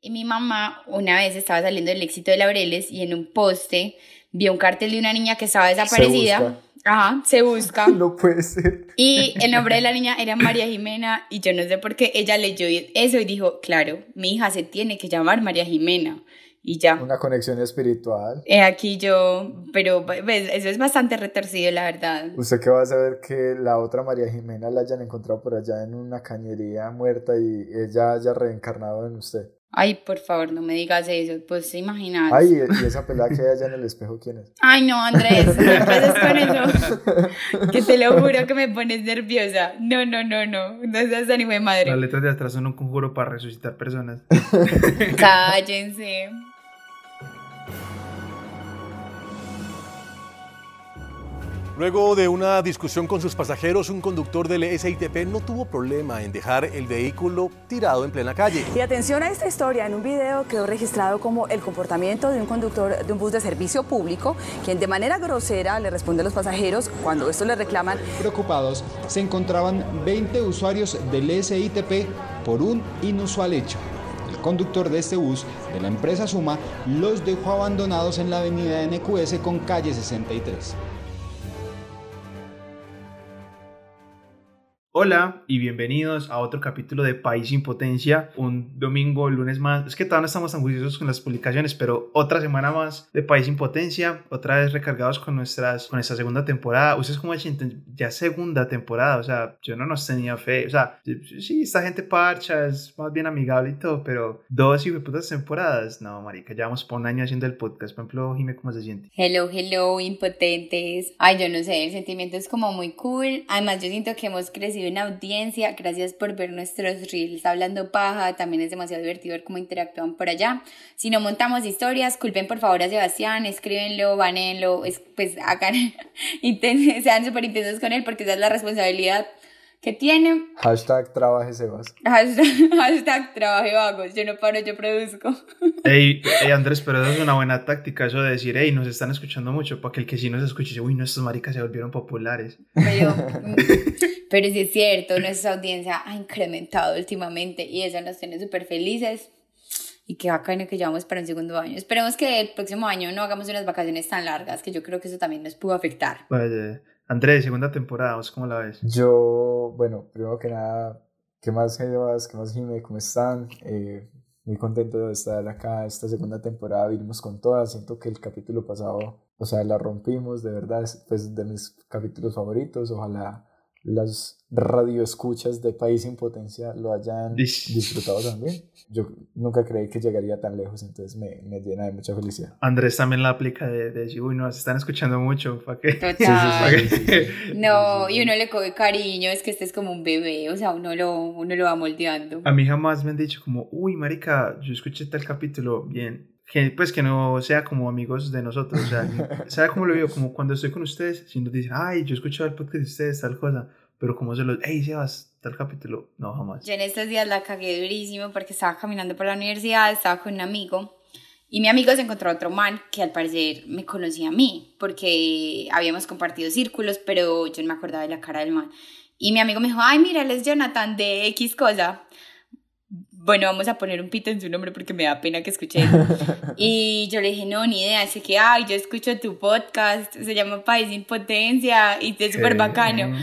Y mi mamá una vez estaba saliendo del éxito de Laureles y en un poste vio un cartel de una niña que estaba desaparecida. Ajá, se busca. No puede ser. Y el nombre de la niña era María Jimena y yo no sé por qué ella leyó eso y dijo, claro, mi hija se tiene que llamar María Jimena y ya. Una conexión espiritual. Eh, aquí yo, pero pues, eso es bastante retorcido, la verdad. ¿Usted qué va a saber que la otra María Jimena la hayan encontrado por allá en una cañería muerta y ella haya reencarnado en usted? Ay, por favor, no me digas eso, pues imaginas. Ay, y esa pelada que hay allá en el espejo, ¿quién es? Ay, no, Andrés, no empieces con eso. que te lo juro que me pones nerviosa. No, no, no, no, no seas ánimo de madre. Las letras de atrás son un conjuro para resucitar personas. Cállense. Luego de una discusión con sus pasajeros, un conductor del SITP no tuvo problema en dejar el vehículo tirado en plena calle. Y atención a esta historia, en un video quedó registrado como el comportamiento de un conductor de un bus de servicio público, quien de manera grosera le responde a los pasajeros cuando esto le reclaman. Preocupados, se encontraban 20 usuarios del SITP por un inusual hecho. El conductor de este bus de la empresa Suma los dejó abandonados en la avenida NQS con calle 63. Hola y bienvenidos a otro capítulo de País sin Potencia, un domingo, lunes más. Es que todavía no estamos tan juiciosos con las publicaciones, pero otra semana más de País sin Potencia, otra vez recargados con nuestras con esta segunda temporada. Ustedes como ya segunda temporada, o sea, yo no nos tenía fe, o sea, sí, esta gente parcha, es más bien amigable y todo, pero dos y putas temporadas, no, marica, llevamos por un año haciendo el podcast. Por ejemplo, Jime, ¿cómo se siente? Hello, hello, impotentes. Ay, yo no sé, el sentimiento es como muy cool. Además, yo siento que hemos crecido una audiencia. Gracias por ver nuestros reels hablando paja. También es demasiado divertido ver cómo interactúan por allá. Si no montamos historias, culpen por favor a Sebastián, escríbenlo, banenlo, pues hagan, sean súper intensos con él porque esa es la responsabilidad que tiene. Hashtag trabaje Sebas. Hashtag, trabaje vagos. Yo no paro, yo produzco. Ey, Andrés, pero eso es una buena táctica, eso de decir, hey, nos están escuchando mucho, para que el que sí nos escuche dice, uy, nuestras maricas se volvieron populares. Pero, pero sí es cierto, nuestra audiencia ha incrementado últimamente y eso nos tiene súper felices. Y qué bacano que llevamos para un segundo año. Esperemos que el próximo año no hagamos unas vacaciones tan largas, que yo creo que eso también nos pudo afectar. Vaya. Andrés, segunda temporada, ¿vos cómo la ves? Yo, bueno, primero que nada, ¿qué más Sebas? ¿Qué más Jime? ¿Cómo están? Eh, muy contento de estar acá esta segunda temporada, vinimos con todas, siento que el capítulo pasado, o sea, la rompimos, de verdad, es pues, de mis capítulos favoritos, ojalá las radioescuchas de País sin Potencia lo hayan disfrutado también. Yo nunca creí que llegaría tan lejos, entonces me, me llena de mucha felicidad. Andrés también la aplica de, de uy, nos están escuchando mucho, ¿para qué? no, y uno le coge cariño, es que este es como un bebé, o sea, uno lo, uno lo va moldeando. A mí jamás me han dicho como, uy, marica, yo escuché tal capítulo, bien, que, pues que no sea como amigos de nosotros, o sea, ¿sabe cómo lo veo? Como cuando estoy con ustedes, si nos dicen, ay, yo escucho el podcast de ustedes, tal cosa, pero como se los, hey, Sebas, tal capítulo, no, jamás. Yo en estos días la cagué durísimo porque estaba caminando por la universidad, estaba con un amigo, y mi amigo se encontró otro man que al parecer me conocía a mí, porque habíamos compartido círculos, pero yo no me acordaba de la cara del man. Y mi amigo me dijo, ay, mira, él es Jonathan de X cosa bueno, vamos a poner un pito en su nombre porque me da pena que escuche. y yo le dije, no, ni idea. Así que, ay, yo escucho tu podcast, se llama País sin Potencia y es súper bacano.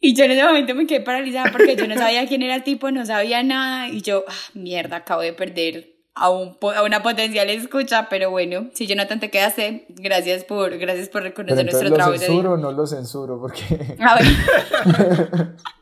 Y yo en ese momento me quedé paralizada porque yo no sabía quién era el tipo, no sabía nada. Y yo, ah, mierda, acabo de perder a, un, a una potencial escucha, pero bueno, si Jonathan te quedaste, gracias por, gracias por reconocer nuestro trabajo. ¿Lo censuro o no lo censuro? Porque... A ver.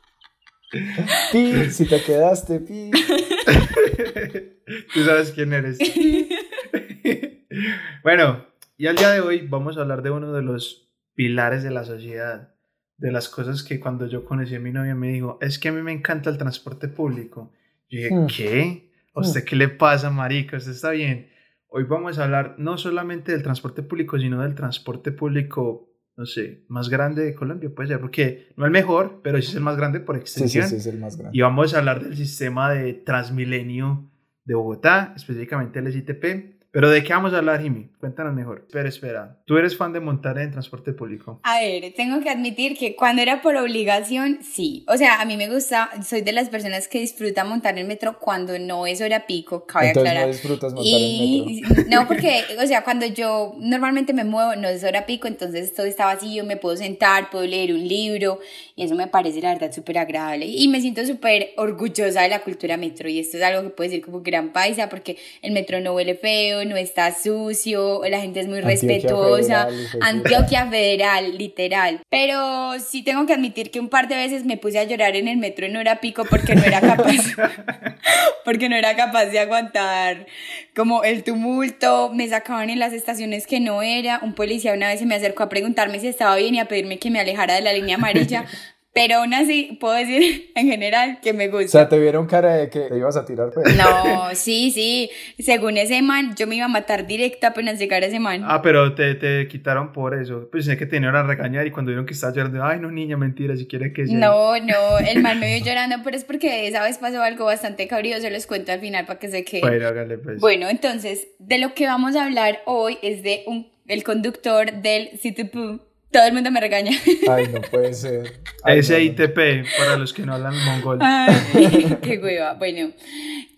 Pi, si te quedaste, Pi. Tú sabes quién eres. bueno, y al día de hoy vamos a hablar de uno de los pilares de la sociedad. De las cosas que cuando yo conocí a mi novia me dijo, es que a mí me encanta el transporte público. Yo dije, hmm. ¿qué? ¿A usted qué le pasa, marica? ¿Usted está bien? Hoy vamos a hablar no solamente del transporte público, sino del transporte público no sé, más grande de Colombia, puede ser, porque no el mejor, pero sí es el más grande por extensión. Sí, sí, sí es el más grande. Y vamos a hablar del sistema de Transmilenio de Bogotá, específicamente el SITP, Pero ¿de qué vamos a hablar, Jimmy? Cuéntanos mejor. Espera, espera. ¿Tú eres fan de montar en transporte público? A ver, tengo que admitir que cuando era por obligación, sí. O sea, a mí me gusta, soy de las personas que disfruta montar el metro cuando no es hora pico, cabe Entonces aclarar. no disfrutas montar Y el metro. no, porque, o sea, cuando yo normalmente me muevo, no es hora pico, entonces todo está vacío, me puedo sentar, puedo leer un libro, y eso me parece, la verdad, súper agradable. Y me siento súper orgullosa de la cultura metro, y esto es algo que puedo decir como gran paisa, porque el metro no huele feo, no está sucio, la gente es muy Antioquia respetuosa. Federal. Antioquia Federal, literal. Pero sí tengo que admitir que un par de veces me puse a llorar en el metro en hora pico porque no era capaz, porque no era capaz de aguantar como el tumulto, me sacaban en las estaciones que no era, un policía una vez se me acercó a preguntarme si estaba bien y a pedirme que me alejara de la línea amarilla, pero aún así puedo decir en general que me O gusta. sea, te vieron cara de que te ibas a tirar, pues. No, sí, sí, según ese man, yo me iba a matar directo apenas llegara ese man. Ah, pero te, te quitaron por eso. Pues sé que te vinieron a regañar y cuando vieron que estabas llorando, ay, no, niña, mentira, si quiere que sea. No, no, el man me vio llorando, pero es porque esa vez pasó algo bastante cabrío, se los cuento al final para que se quede. Bueno, hágale pues. Bueno, entonces, de lo que vamos a hablar hoy es de un, el conductor del CTP. Todo el mundo me regaña. Ay, no puede ser. Ay, no, no. SITP, para los que no hablan mongol. Ay, qué hueva. Bueno,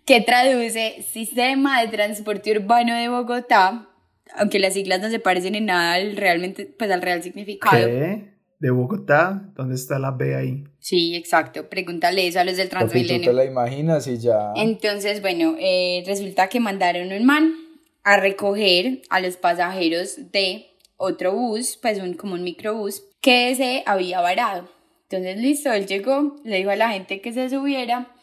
que traduce Sistema de Transporte Urbano de Bogotá, aunque las siglas no se parecen en nada al realmente, pues al real significado. ¿Qué? ¿De Bogotá? ¿Dónde está la B ahí? Sí, exacto. Pregúntale eso a los del Papi, tú Transmilenio. te la imaginas y ya. Entonces, bueno, eh, resulta que mandaron un man a recoger a los pasajeros de otro bus, pues un, como un microbús, que se había varado. Entonces, listo, él llegó, le dijo a la gente que se subiera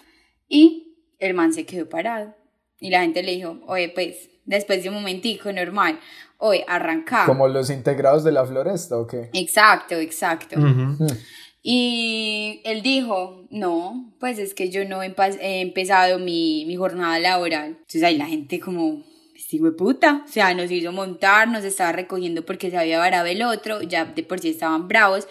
y el man se quedó parado. Y la gente le dijo, oye, pues, después de un momentico, normal, oye, arrancamos. Como los integrados de la floresta, ¿o qué? Exacto, exacto. Ujú. Y él dijo, no, pues es que yo no he empezado mi, mi jornada laboral. Entonces ahí la gente como, este puta, o sea, nos hizo montar, nos estaba recogiendo porque se había varado el otro, ya de por sí estaban bravos.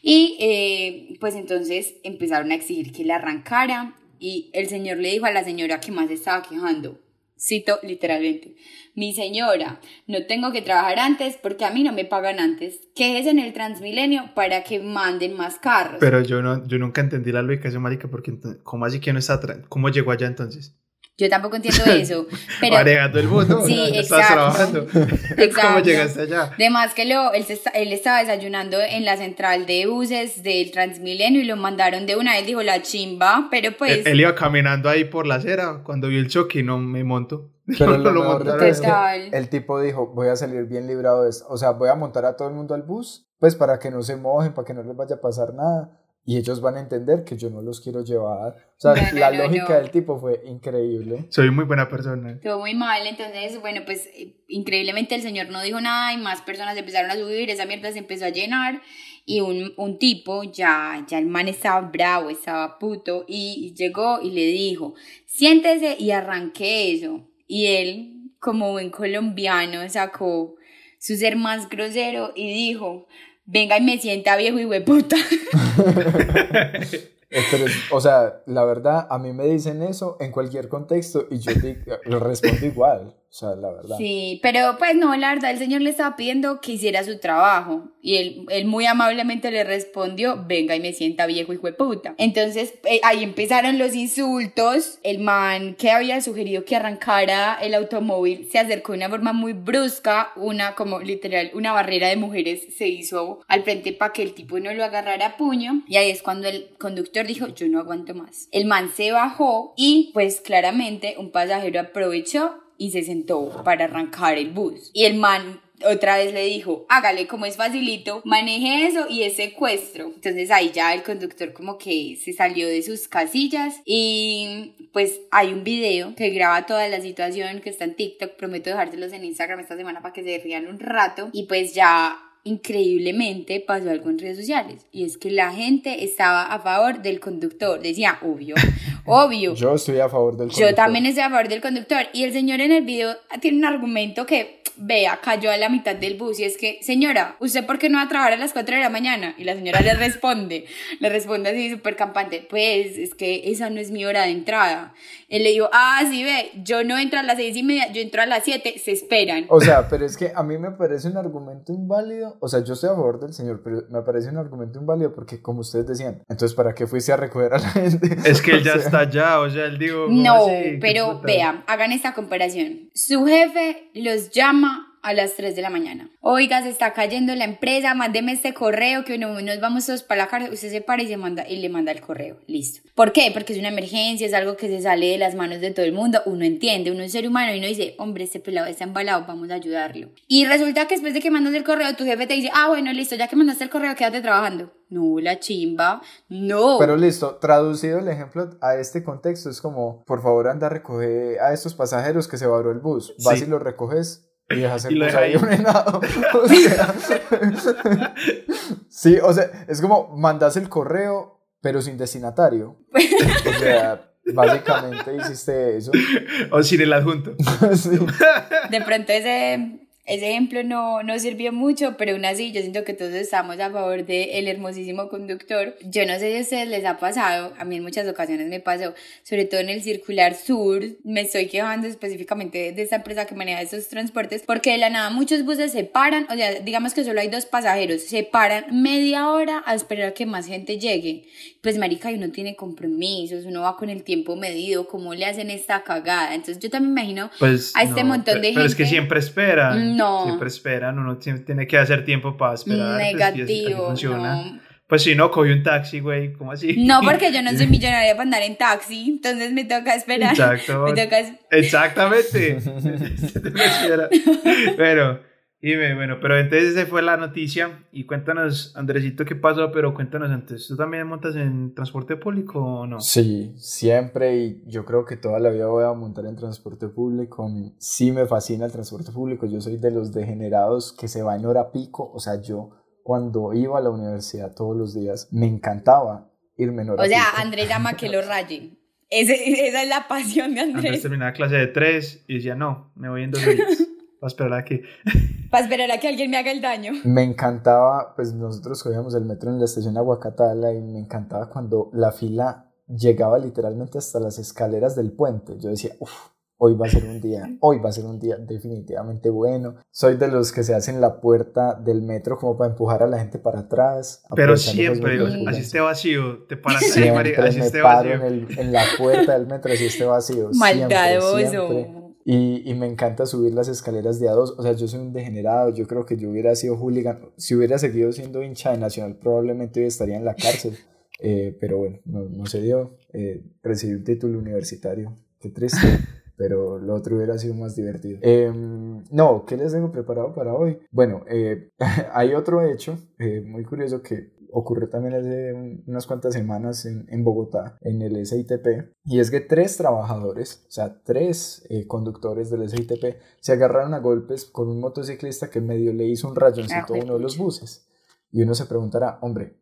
Y eh, pues entonces empezaron a exigir que le arrancara y el señor le dijo a la señora que más estaba quejando, cito literalmente, mi señora, no tengo que trabajar antes porque a mí no me pagan antes, que es en el Transmilenio para que manden más carros. Pero yo, no, yo nunca entendí la lógica de marica, porque ¿cómo así que no está ¿Cómo llegó allá entonces? Yo tampoco entiendo eso, pero Manejando el mundo. Sí, estás exacto. trabajando. ¿Cómo Exacto. llegaste allá? Además que lo, él, se él estaba desayunando en la central de buses del Transmilenio y lo mandaron de una, él dijo la chimba, pero pues... Él, él iba caminando ahí por la acera cuando vio el choque y no me monto. Pero No lo de montaron. es que el tipo dijo, voy a salir bien librado de esto. O sea, voy a montar a todo el mundo al bus, pues para que no se mojen, para que no les vaya a pasar nada. Y ellos van a entender que yo no los quiero llevar. O sea, No, no, la no, lógica del tipo fue increíble. Soy muy buena persona. Estuvo muy mal, entonces, bueno, pues eh, increíblemente el señor no dijo nada y más personas empezaron a subir, esa mierda se empezó a llenar y un, un tipo, ya, ya el man estaba bravo, estaba puto y llegó y le dijo, siéntese y arranque eso. Y él, como buen colombiano, sacó su ser más grosero y dijo, venga y me sienta viejo y hueputa. Pero, o sea, la verdad, a mí me dicen eso en cualquier contexto y yo lo respondo igual. O la verdad. Sí, pero pues no, la verdad, el señor le estaba pidiendo que hiciera su trabajo y él, él muy amablemente le respondió, venga y me sienta viejo hijo de puta. Entonces eh, ahí empezaron los insultos, el man que había sugerido que arrancara el automóvil se acercó de una forma muy brusca, una como literal, una barrera de mujeres se hizo al frente para que el tipo no lo agarrara a puño y ahí es cuando el conductor dijo, yo no aguanto más. El man se bajó y pues claramente un pasajero aprovechó y se sentó para arrancar el bus. Y el man otra vez le dijo, hágale como es facilito, maneje eso y es secuestro. Entonces ahí ya el conductor como que se salió de sus casillas y pues hay un video que graba toda la situación que está en TikTok, prometo dejárselos en Instagram esta semana para que se rían un rato y pues ya increíblemente pasó algo en redes sociales y es que la gente estaba a favor del conductor, decía, obvio, obvio. Yo estoy a favor del Yo conductor. también estoy a favor del conductor. Y el señor en el video tiene un argumento que vea, cayó a la mitad del bus y es que, señora, ¿usted por qué no va a trabajar a las 4 de la mañana? Y la señora le responde, le responde así súper campante, pues es que esa no es mi hora de entrada. Él le dijo, ah, sí ve, yo no entro a las 6 y media, yo entro a las 7, se esperan. O sea, pero es que a mí me parece un argumento inválido, o sea, yo estoy a favor del señor, pero me parece un argumento inválido porque como ustedes decían, entonces ¿para qué fuiste a recoger a la gente? Es que él ya O sea, está allá, o sea, él digo... No, ¿cómo así? ¿Qué pero vean, hagan esta comparación. Su jefe los llama a las 3 de la mañana. Oiga, se está cayendo la empresa, mándeme este correo que no, nos vamos todos para la cárcel. Usted se para y, se manda, y le manda el correo. Listo. ¿Por qué? Porque es una emergencia, es algo que se sale de las manos de todo el mundo. Uno entiende, uno es ser humano y uno dice, hombre, este pelado está embalado, vamos a ayudarlo. Y resulta que después de que mandas el correo, tu jefe te dice, ah, bueno, listo, ya que mandaste el correo, quédate trabajando. No, la chimba. No. Pero listo, traducido el ejemplo a este contexto es como, por favor anda a recoger a estos pasajeros que se varó el bus. Vas Sí. y lo recoges y dejas el Y ahí ordenado. O sea, sí, o sea, es como mandas el correo, pero sin destinatario. O sea, básicamente hiciste eso. O sin el adjunto. Sí. De pronto ese, ese ejemplo no, no sirvió mucho, pero aún así yo siento que todos estamos a favor del hermosísimo conductor. Yo no sé si a ustedes les ha pasado, a mí en muchas ocasiones me pasó, sobre todo en el circular sur, me estoy quejando específicamente de esta empresa que maneja estos transportes, porque de la nada muchos buses se paran, o sea, digamos que solo hay dos pasajeros, se paran media hora a esperar a que más gente llegue. Pues marica, uno tiene compromisos, uno va con el tiempo medido, ¿cómo le hacen esta cagada? Entonces yo también me imagino Pues, a este no, montón de Pero es que gente- siempre esperan. No. Siempre esperan. Uno tiene que hacer tiempo para esperar. pues, Negativo, no. Pues si no, coge un taxi, güey. ¿Cómo así? No, porque yo no soy millonaria para andar en taxi, entonces me toca esperar. Exacto. Me toca Exactamente. Bueno, dime, bueno, pero entonces esa fue la noticia. Y cuéntanos, Andresito, qué pasó, pero cuéntanos antes. ¿Tú también montas en transporte público o no? Sí, siempre y yo creo que toda la vida voy a montar en transporte público. Sí me fascina el transporte público. Yo soy de los degenerados que se va en hora pico. O sea, yo cuando iba a la universidad todos los días me encantaba irme en hora O sea, pico. Andrés llama que lo raye. Ese- esa es la pasión de Antes Andrés. terminaba clase de tres y decía, no, me voy en dos horitas. Voy a esperar aquí. Para esperar a que alguien me haga el daño. Me encantaba, pues nosotros cogíamos el metro en la estación Aguacatala y me encantaba cuando la fila llegaba literalmente hasta las escaleras del puente. Yo decía, uff, hoy va a ser un día, hoy va a ser un día definitivamente bueno. Soy de los que se hacen la puerta del metro como para empujar a la gente para atrás. Pero siempre, así esté vacío, te paras ahí, Siempre marica, así me esté paro vacío. en, el- en la puerta del metro así esté vacío. siempre, Maldadoso. Y, y me encanta subir las escaleras de a dos. O sea, yo soy un degenerado. Yo creo que yo hubiera sido hooligan. Si hubiera seguido siendo hincha de Nacional, probablemente hoy estaría en la cárcel. Eh, pero bueno, no, no se dio. Eh, recibí un título universitario. Qué triste. Pero lo otro hubiera sido más divertido. Eh, no, ¿qué les tengo preparado para hoy? Bueno, eh, hay otro hecho eh, muy curioso que ocurrió también hace un- unas cuantas semanas en, en Bogotá, en el SITP, y es que tres trabajadores, o sea, tres eh, conductores del SITP, se agarraron a golpes con un motociclista que medio le hizo un rayoncito Ah, a uno de los buses. Y uno se preguntará, hombre,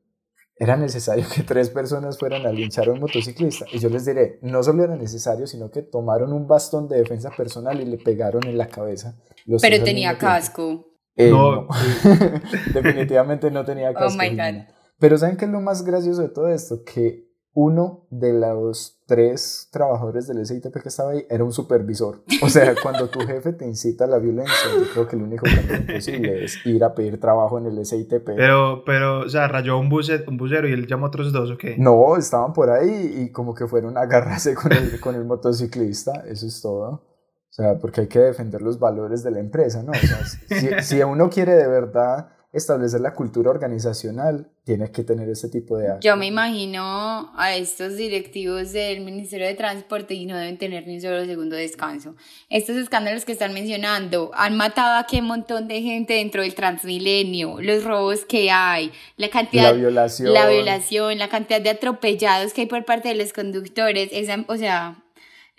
¿era necesario que tres personas fueran a linchar a un motociclista? Y yo les diré, no solo era necesario, sino que tomaron un bastón de defensa personal y le pegaron en la cabeza. los Pero tenía casco. Eh, No. no. Definitivamente no tenía Oh casco. my Jimena. God. Pero ¿saben qué es lo más gracioso de todo esto? Que uno de los tres trabajadores del SITP que estaba ahí era un supervisor. O sea, cuando tu jefe te incita a la violencia, yo creo que el único camino posible es ir a pedir trabajo en el SITP. Pero, pero, o sea, rayó un, buce, un bucero y él llamó a otros dos, ¿o qué? No, estaban por ahí y como que fueron a agarrarse con el, con el motociclista, eso es todo. O sea, porque hay que defender los valores de la empresa, ¿no? O sea, si, si uno quiere de verdad establecer la cultura organizacional, tiene que tener ese tipo de actos. Yo me imagino a estos directivos del Ministerio de Transporte y no deben tener ni un solo segundo de descanso. Estos escándalos que están mencionando han matado a qué montón de gente dentro del Transmilenio, los robos que hay, la cantidad, La violación. la violación, la cantidad de atropellados que hay por parte de los conductores, esa, o sea,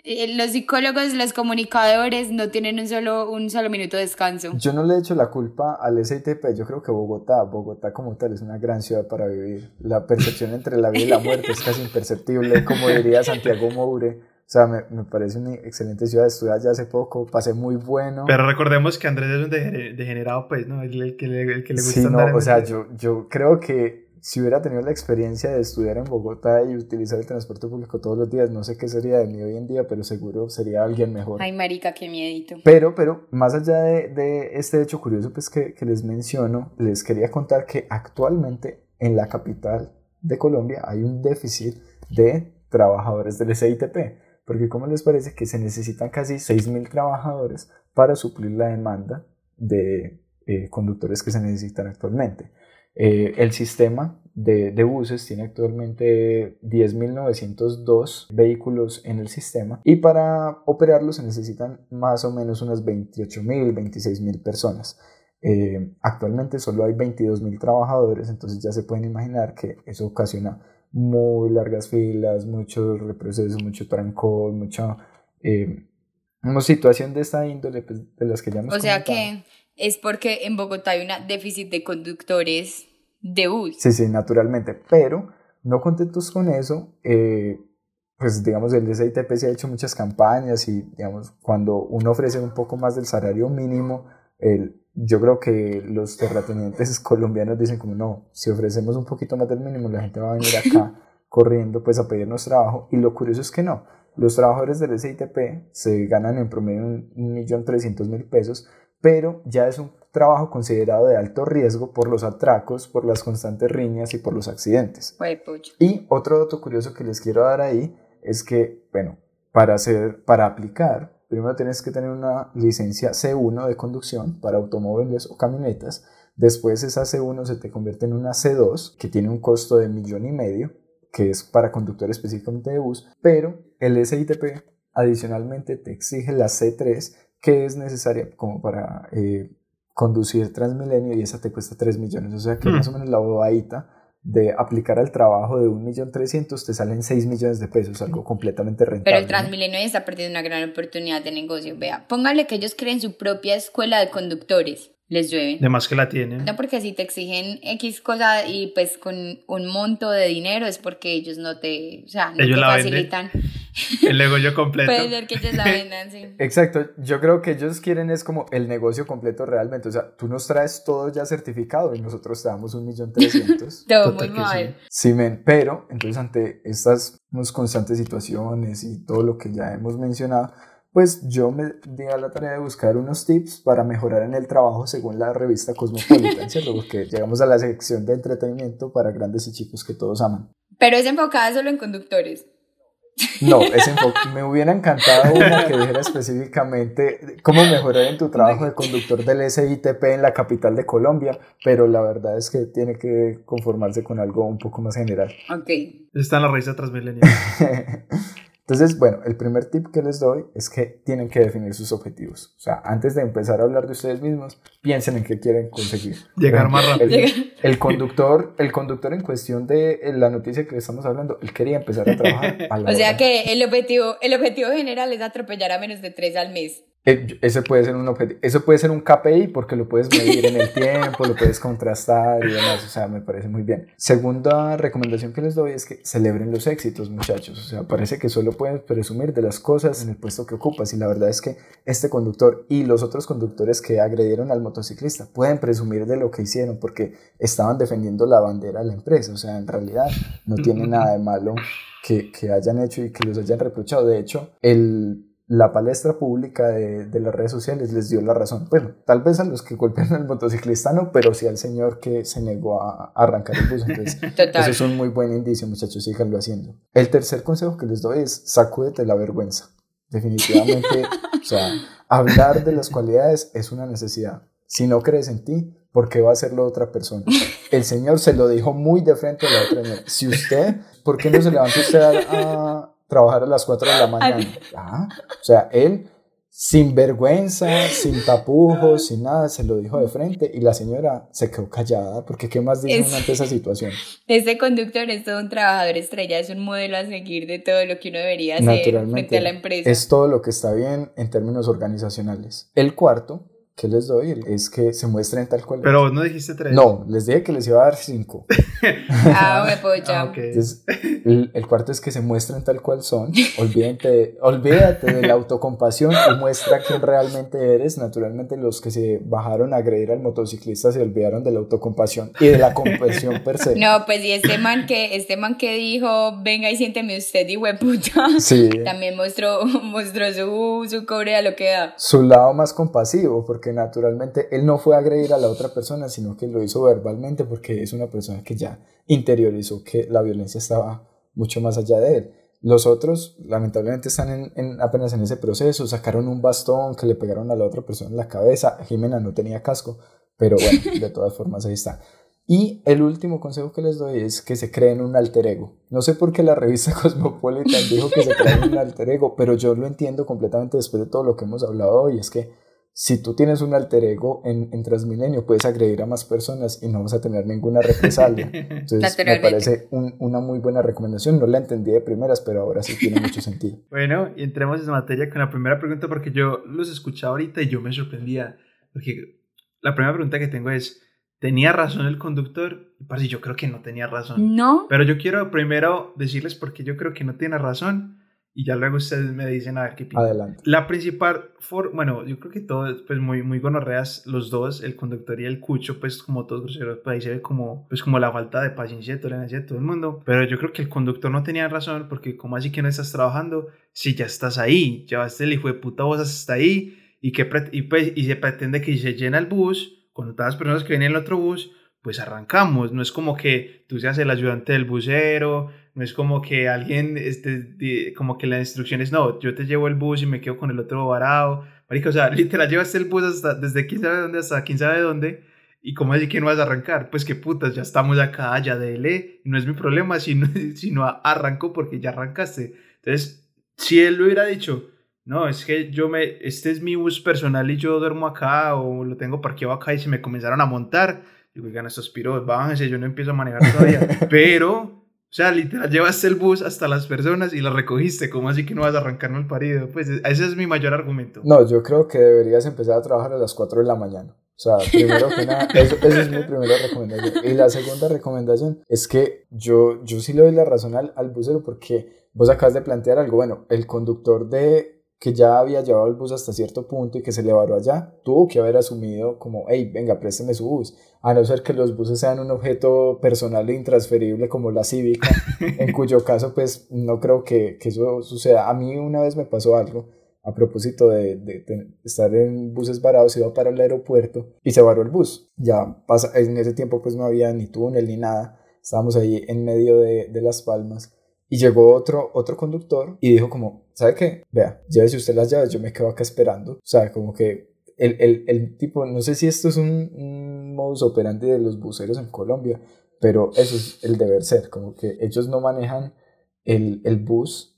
los psicólogos, los comunicadores no tienen un solo, un solo minuto de descanso. Yo no le he hecho la culpa al SITP, yo creo que Bogotá, Bogotá como tal es una gran ciudad para vivir. La percepción entre la vida y la muerte es casi imperceptible, como diría Santiago Moure. O sea, me, me parece una excelente ciudad. Estuve allá hace poco, pasé muy bueno. Pero recordemos que Andrés es un degenerado, pues, ¿no? El, el que, le, el que le gusta sí, no, o sea, yo, yo creo que si hubiera tenido la experiencia de estudiar en Bogotá y utilizar el transporte público todos los días, no sé qué sería de mí hoy en día, pero seguro sería alguien mejor. Ay, marica, qué miedito. Pero, pero, más allá de, de este hecho curioso pues, que, que les menciono, les quería contar que actualmente en la capital de Colombia hay un déficit de trabajadores del SITP. Porque ¿cómo les parece que se necesitan casi 6.000 trabajadores para suplir la demanda de eh, conductores que se necesitan actualmente? Eh, el sistema de, de, buses tiene actualmente 10.902 vehículos en el sistema y para operarlos se necesitan más o menos unas 28.000, 26.000 personas. Eh, actualmente solo hay 22.000 trabajadores, entonces ya se pueden imaginar que eso ocasiona muy largas filas, mucho reproceso, mucho trancón, mucha eh, una situación de esta índole pues, de las que ya hemos O sea que es porque en Bogotá hay un déficit de conductores de. Sí, sí, naturalmente, pero no contentos con eso, eh, pues digamos el DCITP se ha hecho muchas campañas y digamos cuando uno ofrece un poco más del salario mínimo, el, yo creo que los terratenientes colombianos dicen como no, si ofrecemos un poquito más del mínimo la gente va a venir acá corriendo pues a pedirnos trabajo y lo curioso es que no, los trabajadores del SITP se ganan en promedio un millón trescientos mil pesos, pero ya es un trabajo considerado de alto riesgo por los atracos, por las constantes riñas y por los accidentes. Y otro dato curioso que les quiero dar ahí es que, bueno, para, hacer, para aplicar, primero tienes que tener una licencia C1 de conducción para automóviles o camionetas. Después esa C1 se te convierte en una C2 que tiene un costo de millón y medio, que es para conductor específicamente de bus, pero el SITP adicionalmente te exige la C3 que es necesaria como para eh, conducir Transmilenio y esa te cuesta 3 millones. O sea que más o menos la bobadita de aplicar al trabajo de 1.300.000 te salen 6 millones de pesos, algo completamente rentable. Pero el Transmilenio está perdiendo una gran oportunidad de negocio. Vea, póngale que ellos creen su propia escuela de conductores. Les llueve. De más que la tienen. No, porque si te exigen X cosa y pues con un monto de dinero es porque ellos no te, o sea, no ellos te la facilitan. El negocio completo. Puede ser que ellos la vendan, sí. Exacto, yo creo que ellos quieren es como el negocio completo realmente, o sea, tú nos traes todo ya certificado y nosotros te damos un millón trescientos. todo muy mal. Sí, men, pero entonces ante estas constantes situaciones y todo lo que ya hemos mencionado, pues yo me di a la tarea de buscar unos tips para mejorar en el trabajo según la revista Cosmopolitan, ¿cierto? Porque llegamos a la sección de entretenimiento para grandes y chicos que todos aman. Pero es enfocada solo en conductores. No, es me hubiera encantado una que dijera específicamente cómo mejorar en tu trabajo de conductor del SITP en la capital de Colombia, pero la verdad es que tiene que conformarse con algo un poco más general. Ok. Está en la revista Transmilenio. Entonces, bueno, el primer tip que les doy es que tienen que definir sus objetivos. O sea, antes de empezar a hablar de ustedes mismos, piensen en qué quieren conseguir. Llegar más rápido. El, el, conductor, el conductor en cuestión de la noticia que estamos hablando, él quería empezar a trabajar a la O sea hora. que el objetivo, el objetivo general es atropellar a menos de tres al mes. Eh, Ese puede ser un objetivo, eso puede ser un KPI porque lo puedes medir en el tiempo, lo puedes contrastar y demás, o sea, me parece muy bien. Segunda recomendación que les doy es que celebren los éxitos, muchachos, o sea, parece que solo puedes presumir de las cosas en el puesto que ocupas y la verdad es que este conductor y los otros conductores que agredieron al motociclista pueden presumir de lo que hicieron porque estaban defendiendo la bandera de la empresa, o sea, en realidad no tiene nada de malo que, que hayan hecho y que los hayan reprochado, de hecho, el la palestra pública de, de, las redes sociales les dio la razón. Bueno, tal vez a los que golpearon al motociclista no, pero sí al señor que se negó a, arrancar el bus. Entonces, Total. eso es un muy buen indicio, muchachos, síganlo haciendo. El tercer consejo que les doy es sacúdete la vergüenza. Definitivamente, o sea, hablar de las cualidades es una necesidad. Si no crees en ti, ¿por qué va a hacerlo otra persona? El Señor se lo dijo muy de frente a la otra. Señora. Si usted, ¿por qué no se levanta usted a, a trabajar a las 4 de la mañana. Ah, o sea, él sin vergüenza, sin tapujos, sin nada, se lo dijo de frente y la señora se quedó callada porque ¿qué más dicen Es- ante esa situación? Este conductor es todo un trabajador estrella, es un modelo a seguir de todo lo que uno debería hacer frente a la empresa. es todo lo que está bien en términos organizacionales. El cuarto, que les doy es que se muestren tal cual. Pero no dijiste tres. No, les dije que les iba a dar cinco. ah, me puedo ah, okay. Entonces, el, el, cuarto es que se muestren tal cual son. Olvídate, olvídate de la autocompasión y muestra quién realmente eres. Naturalmente, los que se bajaron a agredir al motociclista se olvidaron de la autocompasión y de la compasión per se. No, pues y este man que, este man que dijo, venga y siénteme usted y hueputa. Sí. También mostró, mostró su, su cobre a lo que da. Su lado más compasivo, porque naturalmente él no fue a agredir a la otra persona, sino que lo hizo verbalmente porque es una persona que ya interiorizó que la violencia estaba mucho más allá de él. Los otros, lamentablemente, están en, apenas en ese proceso. Sacaron un bastón que le pegaron a la otra persona en la cabeza. Jimena no tenía casco, pero bueno, de todas formas ahí está. Y el último consejo que les doy es que se creen un alter ego. No sé por qué la revista Cosmopolitan dijo que se creen un alter ego, pero yo lo entiendo completamente después de todo lo que hemos hablado hoy. Es que si tú tienes un alter ego en, en Transmilenio, puedes agredir a más personas y no vas a tener ninguna represalia. Entonces, me parece una muy buena recomendación. No la entendí de primeras, pero ahora sí tiene mucho sentido. Bueno, y entremos en materia con la primera pregunta, porque yo los escuchaba ahorita y yo me sorprendía. Porque la primera pregunta que tengo es: ¿tenía razón el conductor? Y parece, yo creo que no tenía razón. No. Pero yo quiero primero decirles por qué yo creo que no tiene razón y ya luego ustedes me dicen a ver qué piensan. Adelante. La principal, for, bueno, yo creo que todos, pues muy, muy gonorreas los dos, el conductor y el cucho, pues como todos groseros, pues ahí se ve como, pues como la falta de paciencia tolerancia de todo el mundo. Pero yo creo que el conductor no tenía razón porque como así que no estás trabajando si ya estás ahí, llevaste el hijo de puta vos hasta ahí y, que, y, pues, y se pretende que se llena el bus con todas las personas que vienen en el otro bus, pues arrancamos. No es como que tú seas el ayudante del busero, no es como que alguien, este, como que la instrucción es, no, yo te llevo el bus y me quedo con el otro varado. Marica, o sea, literal, llevaste el bus hasta, desde quién sabe dónde hasta quién sabe dónde. ¿Y cómo así que no vas a arrancar? Pues que putas, ya estamos acá, ya dele. No es mi problema si no, si no arranco porque ya arrancaste. Entonces, si él lo hubiera dicho, no, es que yo me, este es mi bus personal y yo duermo acá o lo tengo parqueado acá y se me comenzaron a montar, digo, oigan, estos piros, bájense, yo no empiezo a manejar todavía. Pero o sea, literal, llevaste el bus hasta las personas y las recogiste. ¿Cómo así que no vas a arrancarme el parido? Pues ese es mi mayor argumento. No, yo creo que deberías empezar a trabajar a las 4 de la mañana. O sea, primero que nada, eso, esa es mi primera recomendación. Y la segunda recomendación es que yo, yo sí le doy la razón al, al busero porque vos acabas de plantear algo. Bueno, el conductor de que ya había llevado el bus hasta cierto punto y que se le varó allá, tuvo que haber asumido como, hey, venga, présteme su bus. A no ser que los buses sean un objeto personal e intransferible como la cívica, en cuyo caso, pues no creo que, que, eso suceda. A mí una vez me pasó algo a propósito de, de, estar en buses varados, iba para el aeropuerto y se varó el bus. Ya pasa, en ese tiempo pues no había ni túnel ni nada, estábamos ahí en medio de, de Las Palmas y llegó otro, otro conductor y dijo como, ¿sabe qué? Vea, llévese usted las llaves, yo me quedo acá esperando. O sea, como que el, el, el tipo, no sé si esto es un, modus operandi de los buceros en Colombia, pero eso es el deber ser, como que ellos no manejan el, el bus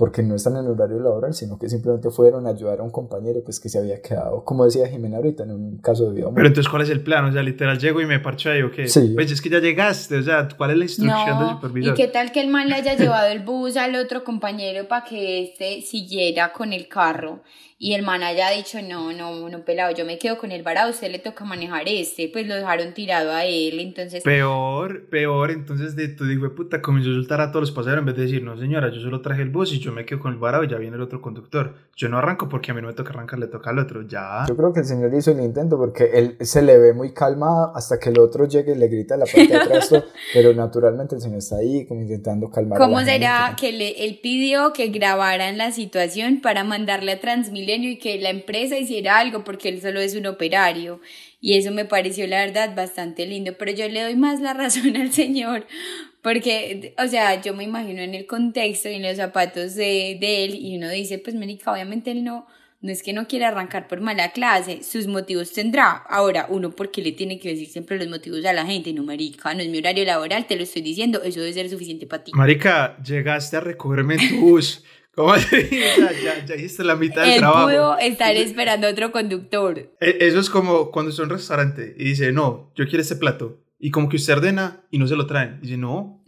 porque no están en horario laboral, sino que simplemente fueron a ayudar a un compañero pues que se había quedado, como decía Jimena ahorita, en un caso de vida. Pero entonces, ¿cuál es el plan? O sea, literal, llego y me parcho ahí, ¿o qué? Sí. Pues es que ya llegaste, o sea, ¿cuál es la instrucción del supervisor? ¿Y qué tal que el man le haya llevado el bus al otro compañero para que este siguiera con el carro? y el man haya dicho, no, no, no, pelado, yo me quedo con el varado, usted le toca manejar este, pues lo dejaron tirado a él, entonces... Peor, peor, entonces de tu digo, puta, comenzó a soltar a todos los pasajeros en vez de decir, no señora, yo solo traje el bus y yo me quedo con el varado y ya viene el otro conductor. Yo no arranco porque a mí no me toca arrancar, le toca al otro, ya. Yo creo que el señor hizo el intento porque él se le ve muy calmado hasta que el otro llegue y le grita a la parte de atrás, pero naturalmente el señor está ahí como intentando calmar. ¿Cómo será que le, él pidió que grabaran la situación para mandarle a Transmilenio y que la empresa hiciera algo porque él solo es un operario. Y eso me pareció la verdad bastante lindo, pero yo le doy más la razón al señor porque, o sea, yo me imagino en el contexto y en los zapatos de, de él y uno dice, pues Ménica, obviamente él no, no es que no quiera arrancar por mala clase, sus motivos tendrá. Ahora, uno, porque le tiene que decir siempre los motivos a la gente? No, marica, no es mi horario laboral, te lo estoy diciendo, eso debe ser suficiente para ti. Marica, llegaste a recogerme en tu bus. ¿Cómo así? Ya, ya, hiciste la mitad del Él trabajo. pudo estar esperando a otro conductor. E, eso es como cuando está en un restaurante y dice, no, yo quiero este plato. Y como que usted ordena y no se lo traen. Dice, no,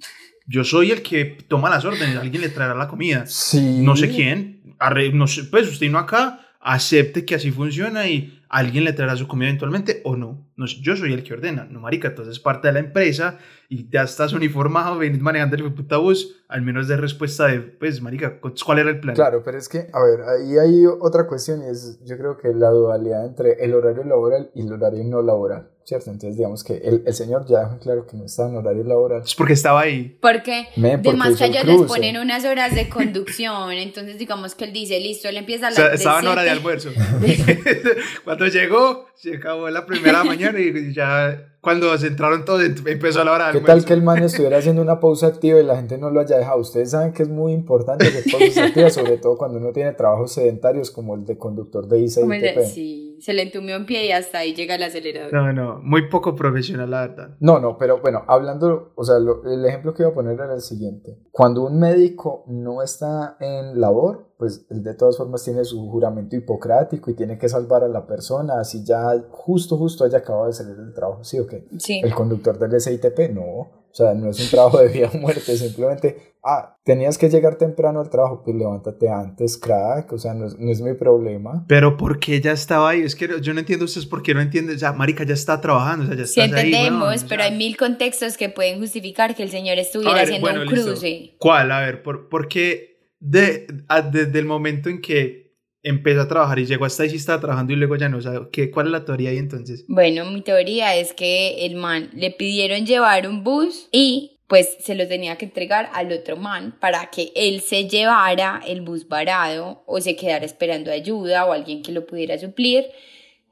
yo soy el que toma las órdenes, alguien le traerá la comida. Sí. No sé quién. Arre, no sé, pues usted no acá, acepte que así funciona y alguien le traerá su comida eventualmente o no. No yo soy el que ordena, no marica, entonces parte de la empresa y ya estás uniformado, venís manejando el puta bus, al menos de respuesta de, pues marica, ¿cuál era el plan? Claro, pero es que, a ver, ahí hay otra cuestión y es, yo creo que la dualidad entre el horario laboral y el horario no laboral. ¿cierto? Entonces, digamos que el, el, señor ya dejó claro que no estaba en horario laboral. Es porque estaba ahí. Porque, además que ellos les ponen unas horas de conducción, entonces digamos que él dice, listo, él empieza a la... O sea, estaba en hora de almuerzo. Cuando llegó, se acabó la primera mañana y ya cuando se entraron todos, empezó la hora de ¿Qué tal que el man estuviera haciendo una pausa activa y la gente no lo haya dejado? Ustedes saben que es muy importante hacer pausas activas, sobre todo cuando uno tiene trabajos sedentarios como el de conductor de y Sí, se le entumió un pie y hasta ahí llega el acelerador. No, no, muy poco profesional, la verdad. No, no, pero bueno, hablando, o sea, el ejemplo que iba a poner era el siguiente. Cuando un médico no está en labor, pues él de todas formas tiene su juramento hipocrático y tiene que salvar a la persona, así ya justo, justo haya acabado de salir del trabajo, ¿sí o qué? Sí. El conductor del SITP, no, o sea, no es un trabajo de vida o muerte, simplemente, ah, tenías que llegar temprano al trabajo, pues levántate antes, crack, o sea, no es, no es mi problema. Pero ¿por qué ya estaba ahí? Es que yo no entiendo ustedes por qué no entienden, o sea, marica ya está trabajando, o sea, ya está Sí entendemos, pero hay mil contextos que pueden justificar que el señor estuviera haciendo un cruce. ¿Cuál? A ver, ¿por, por qué de, desde el momento en que empezó a trabajar y llegó hasta ahí sí estaba trabajando y luego ya no sabe ¿qué, cuál es la teoría ahí entonces bueno mi teoría es que el man le pidieron llevar un bus y pues se lo tenía que entregar al otro man para que él se llevara el bus varado o se quedara esperando ayuda o alguien que lo pudiera suplir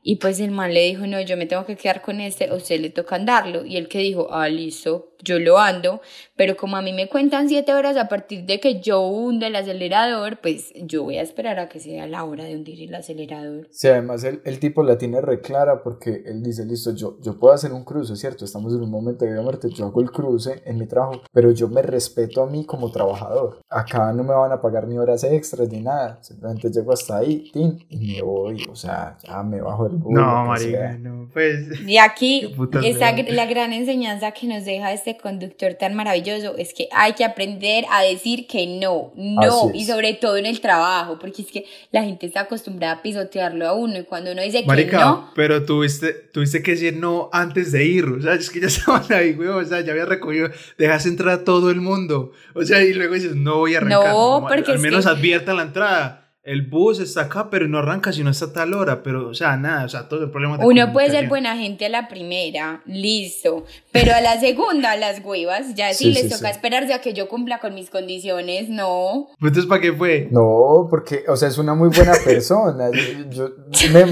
y pues el man le dijo, no, yo me tengo que quedar con este, o usted le toca andarlo. Y él que dijo, ah, listo, yo lo ando, pero como a mí me cuentan siete horas a partir de que yo hunde el acelerador, pues yo voy a esperar a que sea la hora de hundir el acelerador. Sí, además el, el tipo la tiene reclara porque él dice, listo, yo, yo puedo hacer un cruce, ¿cierto? Estamos en un momento de vida muerte, yo hago el cruce en mi trabajo, pero yo me respeto a mí como trabajador. Acá no me van a pagar ni horas extras ni nada, simplemente llego hasta ahí, tin, y me voy, o sea, ya me bajo No, María, no, pues... Y aquí, esa, la gran enseñanza que nos deja este conductor tan maravilloso es que hay que aprender a decir que no, no, y sobre todo en el trabajo, porque es que la gente está acostumbrada a pisotearlo a uno y cuando uno dice que no... pero tuviste, tuviste que decir no antes de ir, o sea, es que ya estaban ahí, güey, o sea, ya había recogido, dejas entrar a todo el mundo, o sea, y luego dices, no voy a arrancar. No, porque al, menos advierta la entrada el bus está acá, pero no arranca si no está a tal hora, pero, o sea, nada, o sea, todo el problema de Uno puede ser buena gente a la primera, listo, pero a la segunda, las huevas, ya sí, les toca esperarse a que yo cumpla con mis condiciones, no. Entonces, ¿para qué fue? No, porque, o sea, es una muy buena persona, yo, me,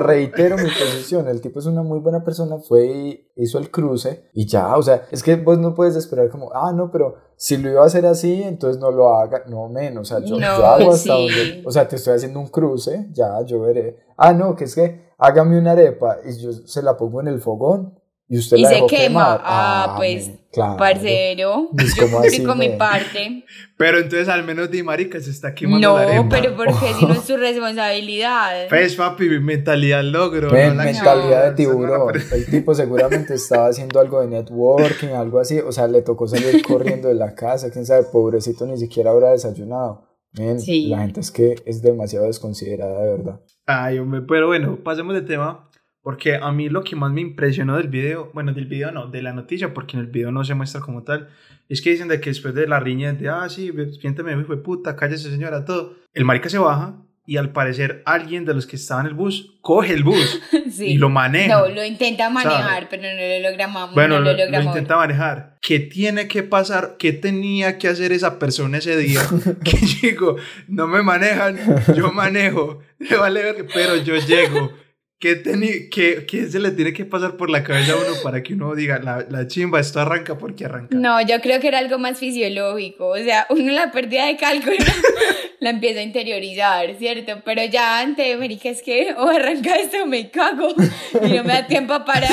reitero mi posición, el tipo es una muy buena persona, fue y hizo el cruce y ya, o sea, es que vos no puedes esperar como, ah, no, pero si lo iba a hacer así, entonces no lo haga, no menos, o sea, yo, hago hasta donde, o sea, te estoy haciendo un cruce, ya, yo veré. Ah, no, que es que hágame una arepa y yo se la pongo en el fogón y usted la se quema. Ah, pues, claro. parcero, pues, yo cumplí con mi parte. Pero entonces al menos Di Marica se está quemando no, la arepa. No, pero porque si no es su responsabilidad. Pues papi, mentalidad logro. mentalidad de tiburón. El tipo seguramente estaba haciendo algo de networking, algo así. O sea, le tocó salir corriendo de la casa. Quién sabe, pobrecito, ni siquiera habrá desayunado. La gente es que es demasiado desconsiderada, de verdad. Ay, hombre, pero bueno, pasemos de tema. Porque a mí lo que más me impresionó del video, bueno, del video no, de la noticia, porque en el video no se muestra como tal, es que dicen de que después de la riña de, ah, sí, siénteme, fue puta, cállese señora, todo, el marica se baja y al parecer alguien de los que estaba en el bus coge el bus y lo maneja. No, lo intenta manejar, pero no lo logra Bueno, lo, lo, intenta manejar. ¿Qué tiene que pasar? ¿Qué tenía que hacer esa persona ese día? que digo, no me manejan, yo manejo, vale pero yo llego ¿Qué, qué, ¿Qué, se le tiene que pasar por la cabeza a uno para que uno diga, la, la, chimba, esto arranca porque arranca? No, yo creo que era algo más fisiológico. O sea, uno la pérdida de cálculo la empieza a interiorizar, ¿cierto? Pero ya antes, América, es que o arranca esto me cago y no me da tiempo para.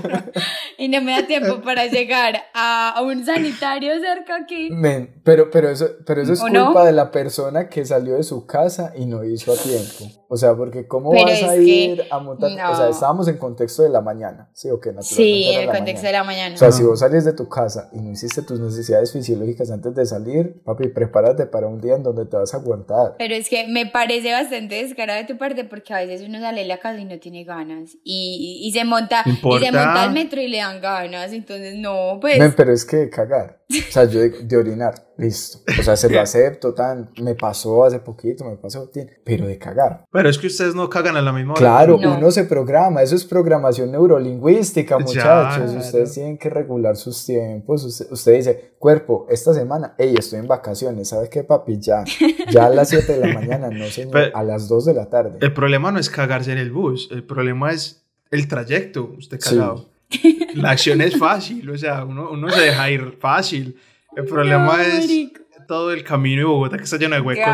y no me da tiempo para llegar a, a un sanitario cerca aquí. pero, pero eso, pero eso es culpa de la persona que salió de su casa y no hizo a tiempo. O sea, porque ¿cómo Pero vas a ir a montar? O sea, estábamos en contexto de la mañana, ¿sí o qué? Naturalmente Sí, en el contexto mañana. de la mañana. O sea, si vos sales de tu casa y no hiciste tus necesidades fisiológicas antes de salir, papi, prepárate para un día en donde te vas a aguantar. Pero es que me parece bastante descarado de tu parte porque a veces uno sale de la casa y no tiene ganas. Y, y, y se monta y se monta al metro y le dan ganas. Entonces, no, pues. Men, pero es que cagar. O sea, yo de, de orinar, listo. O sea, se lo acepto, tan. Me pasó hace poquito, me pasó, pero de cagar. Pero es que ustedes no cagan a la misma hora. Claro, No. uno se programa, eso es programación neurolingüística, Ya, muchachos. claro. Ustedes tienen que regular sus tiempos. Usted, usted dice, cuerpo, esta semana, hey, estoy en vacaciones, ¿sabes qué, papi? Ya, ya a las 7 de la mañana, no señor, Pero- a las 2 de la tarde. El problema no es cagarse en el bus, el problema es el trayecto, usted Sí. La acción es fácil, o sea, uno, uno se deja ir fácil. El problema No, es marico. Todo el camino de Bogotá que está lleno de huecos.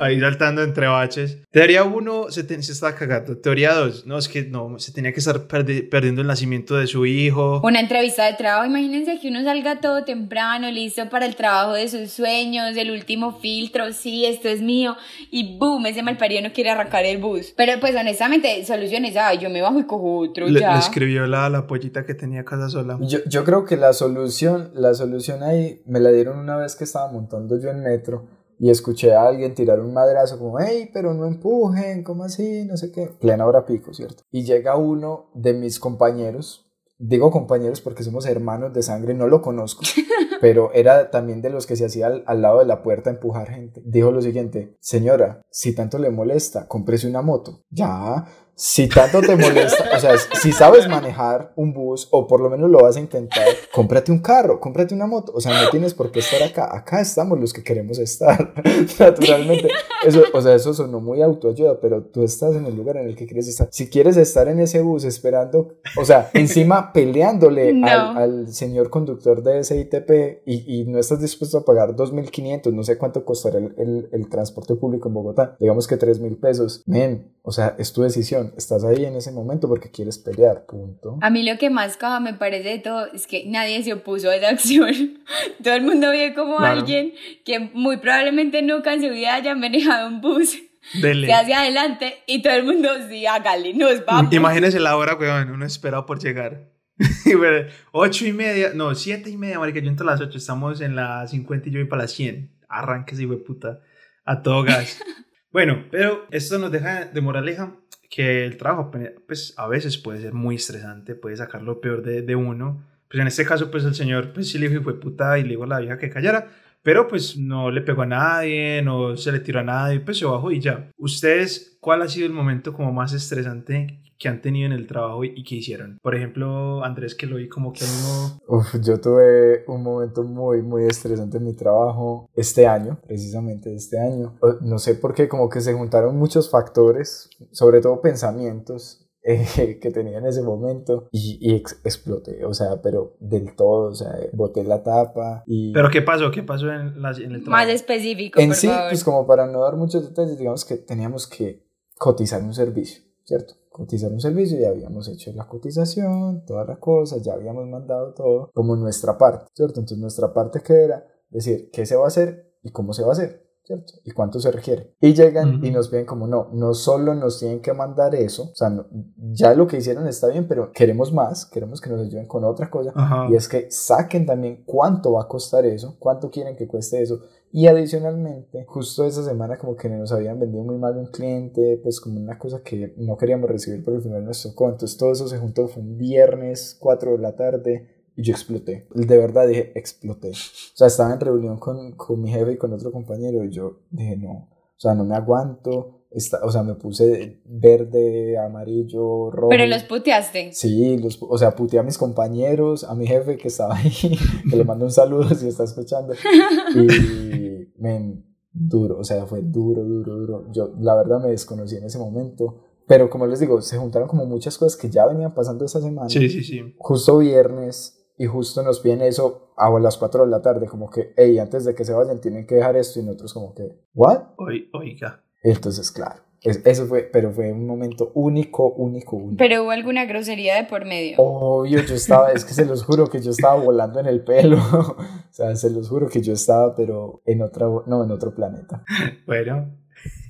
Ahí saltando entre baches. Teoría 1, se, te- se estaba cagando. Teoría 2, no, es que no, se tenía que estar perdi- perdiendo el nacimiento de su hijo. Una entrevista de trabajo, imagínense que uno salga todo temprano, listo para el trabajo de sus sueños, el último filtro, sí, esto es mío, y boom, ese malparido no quiere arrancar el bus. Pero pues honestamente, soluciones, ay, yo me bajo y cojo otro, Le, ya. le escribió la, la pollita que tenía casa sola. Yo, yo creo que la solución, la solución ahí me la dieron una vez que estaba montando yo en metro y escuché a alguien tirar un madrazo como, hey, pero no empujen, ¿cómo así? No sé qué. Plena hora pico, ¿cierto? Y llega uno de mis compañeros, digo compañeros porque somos hermanos de sangre, no lo conozco, pero era también de los que se hacía al, al lado de la puerta a empujar gente. Dijo lo siguiente, señora, si tanto le molesta, cómprese una moto. Ya, si tanto te molesta, o sea, si sabes manejar un bus o por lo menos lo vas a intentar, cómprate un carro, cómprate una moto. O sea, no tienes por qué estar acá. Acá estamos los que queremos estar. Naturalmente, eso, o sea, eso sonó muy autoayuda, pero tú estás en el lugar en el que quieres estar. Si quieres estar en ese bus esperando, o sea, encima peleándole No. al, al señor conductor de ese ITP y, y no estás dispuesto a pagar 2.500, no sé cuánto costará el, el, el transporte público en Bogotá, digamos que 3.000 pesos. Men, o sea, es tu decisión. Estás ahí en ese momento porque quieres pelear, punto. A mí lo que más caja me parece de todo es que nadie se opuso a esa acción. Todo el mundo ve como Claro. alguien que muy probablemente nunca en su vida haya manejado un bus Dele. se hacia adelante y todo el mundo sí, hágale, nos vamos. Imagínese la hora, weón, uno esperado por llegar. Ocho y media, no, siete y media, marica, yo entro a las ocho, estamos en las 50 y yo voy para las 100. Arranques, hijo de puta, a todo gas. bueno, pero esto nos deja de moraleja que el trabajo, pues, a veces puede ser muy estresante, puede sacar lo peor de, de uno. Pues en este caso, pues, el señor, pues, sí le dijo, hijo de puta, y le dijo a la vieja que callara, pero, pues, no le pegó a nadie, no se le tiró a nadie, pues, se bajó y ya. ¿Ustedes, cuál ha sido el momento como más estresante que han tenido en el trabajo y, que hicieron? Por ejemplo, Andrés, que lo vi como que uno... Uf, yo tuve un momento muy, muy estresante en mi trabajo este año, precisamente este año. No sé por qué, como que se juntaron muchos factores, sobre todo pensamientos eh, que tenía en ese momento y, y ex- exploté, o sea, pero del todo, o sea, boté la tapa y... ¿Pero qué pasó? ¿Qué pasó en, la- en el trabajo? Más específico, en por sí, favor. pues como para no dar muchos detalles, digamos que teníamos que cotizar un servicio, ¿cierto? Cotizar un servicio, ya habíamos hecho la cotización, todas las cosas, ya habíamos mandado todo como nuestra parte, ¿cierto? Entonces nuestra parte que era decir qué se va a hacer y cómo se va a hacer, ¿cierto? Y cuánto se requiere. Y llegan y nos piden como no, no solo nos tienen que mandar eso, o sea, no- ya lo que hicieron está bien, pero queremos más, queremos que nos ayuden con otra cosa. Ajá. Y es que saquen también cuánto va a costar eso, cuánto quieren que cueste eso. Y adicionalmente, justo esa semana como que nos habían vendido muy mal un cliente, pues como una cosa que no queríamos recibir, pero al final nos tocó. Entonces todo eso se juntó, fue un viernes, 4 de la tarde, y yo exploté. De verdad dije, exploté. O sea, estaba en reunión con, con mi jefe y con otro compañero y yo dije, no, o sea, no me aguanto. Esta- o sea, me puse verde, amarillo, rojo. Pero los puteaste. Sí, los, o sea, puteé a mis compañeros, a mi jefe que estaba ahí, que le mando un saludo si está escuchando. Y, men, duro, o sea, fue duro, duro, duro. Yo, la verdad, me desconocí en ese momento. Pero como les digo, se juntaron como muchas cosas que ya venían pasando esa semana. Sí, sí, sí. Justo viernes, y justo nos piden eso a las 4 de la tarde, como que, hey, antes de que se vayan, tienen que dejar esto. Y nosotros, como que, ¿what? Oi- Oiga. Entonces, claro, es- eso fue, pero fue un momento único, único, único. Pero hubo alguna grosería de por medio. Obvio, yo estaba, es que se los juro que yo estaba volando en el pelo. o sea, se los juro que yo estaba, pero en otra, no, en otro planeta. Bueno.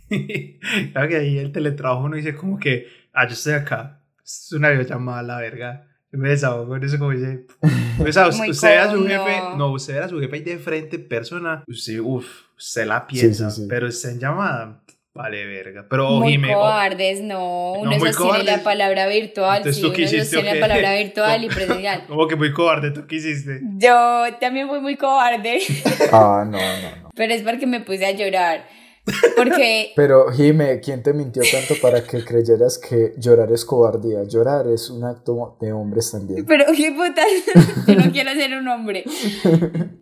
claro que ahí el teletrabajo uno dice como que, ah, yo estoy acá, es una videollamada, la verga. Me desahogo con eso como dice, o sea, Muy usted ve a su jefe, no, usted ve a su jefe ahí de frente, persona, usted, uff, usted la piensa, sí, sí. pero usted en llamada, vale verga. Pero Muy Jime, o- cobardes, no. Uno muy sostiene cobardes. la palabra virtual, Entonces, sí, ¿tú uno qué hiciste, sostiene o qué? la palabra virtual y presencial. como que muy cobarde, ¿tú qué hiciste? Yo también fui muy cobarde, Ah, no, no, no. pero es porque me puse a llorar. Porque Pero Jime, ¿quién te mintió tanto para que creyeras que llorar es cobardía? Llorar es un acto de hombres también. Pero qué puta, yo no quiero ser un hombre.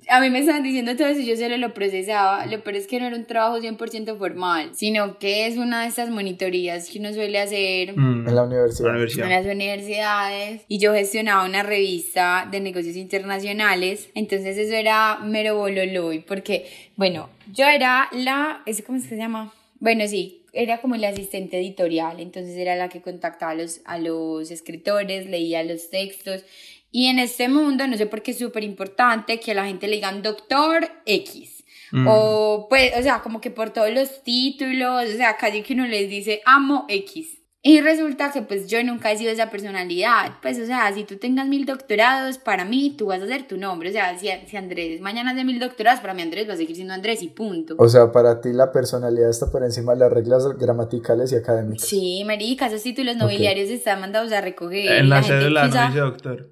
A mí me estaban diciendo todo eso y yo solo lo procesaba. Lo peor es que no era un trabajo 100% formal, sino que es una de estas monitorías que uno suele hacer Mm, En la universidad. la universidad. en las universidades y yo gestionaba una revista de negocios internacionales. Entonces eso era mero bololoy porque, bueno, yo era la, ¿ese ¿cómo se llama? Bueno, sí, era como la asistente editorial, entonces era la que contactaba a los, a los escritores, leía los textos. Y en este mundo, no sé por qué es súper importante que a la gente le digan doctor X. Mm. O pues, o sea, como que por todos los títulos, o sea, casi que uno les dice amo X. Y resulta que pues yo nunca he sido esa personalidad. Pues, o sea, si tú tengas mil doctorados, para mí tú vas a ser tu nombre. O sea, si, si Andrés mañana hace mil doctorados, para mí Andrés va a seguir siendo Andrés y punto. O sea, para ti la personalidad está por encima de las reglas gramaticales y académicas. Sí, marica, esos títulos nobiliarios están mandados a recoger. En la gente cédula no dice doctor.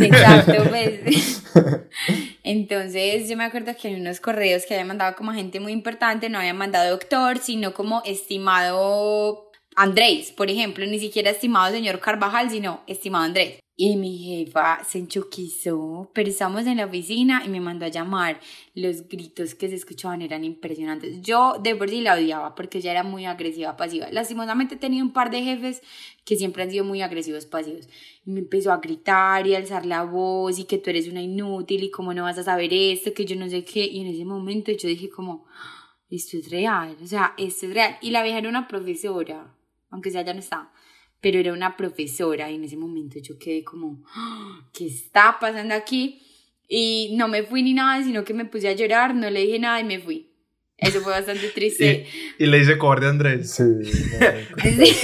Exacto, pues. Entonces, yo me acuerdo que en unos correos que había mandado como gente muy importante, no había mandado doctor, sino como estimado Andrés, por ejemplo, ni siquiera estimado señor Carvajal, sino estimado Andrés. Y mi jefa se enchoquizó, pero estábamos en la oficina y me mandó a llamar. Los gritos que se escuchaban eran impresionantes. Yo de por sí la odiaba porque ella era muy agresiva, pasiva. Lastimosamente he tenido un par de jefes que siempre han sido muy agresivos, pasivos. Y me empezó a gritar y a alzar la voz y que tú eres una inútil y cómo no vas a saber esto, que yo no sé qué. Y en ese momento yo dije como, "Ah, esto es real, o sea, esto es real. Y la vieja era una profesora, aunque sea ya no está, pero era una profesora y en ese momento yo quedé como, "Ah, ¿qué está pasando aquí? Y no me fui ni nada, sino que me puse a llorar, no le dije nada y me fui. Eso fue bastante triste. Y le dice cobarde a Andrés. Sí, no, Sí.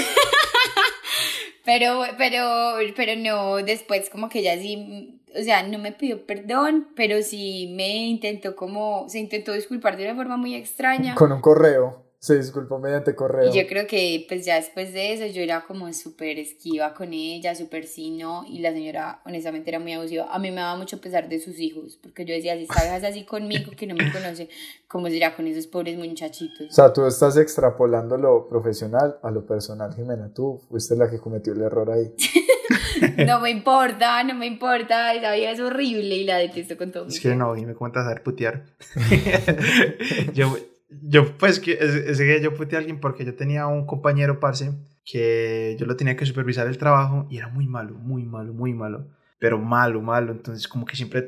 pero, pero, pero no, después como que ella sí, o sea, no me pidió perdón, pero sí me intentó como, se intentó disculpar de una forma muy extraña. con un correo. Se disculpó mediante correo. Y yo creo que pues ya después de eso yo era como súper esquiva con ella, súper sí, no, y la señora honestamente era muy abusiva. A mí me daba mucho pesar de sus hijos, porque yo decía, si esta vieja es así conmigo, que no me conoce, ¿cómo será con esos pobres O muchachitos? sea, tú estás extrapolando lo profesional a lo personal, Jimena. Tú fuiste la que cometió el error ahí. No me importa, no me importa, esa vieja es horrible y la detesto con todo mi Es que no, y me cuentas a saber putear. yo, yo, pues, que, es, que yo puteé a alguien porque yo tenía un compañero, parce, que yo lo tenía que supervisar el trabajo y era muy malo, muy malo, muy malo. Pero malo, malo. Entonces, como que siempre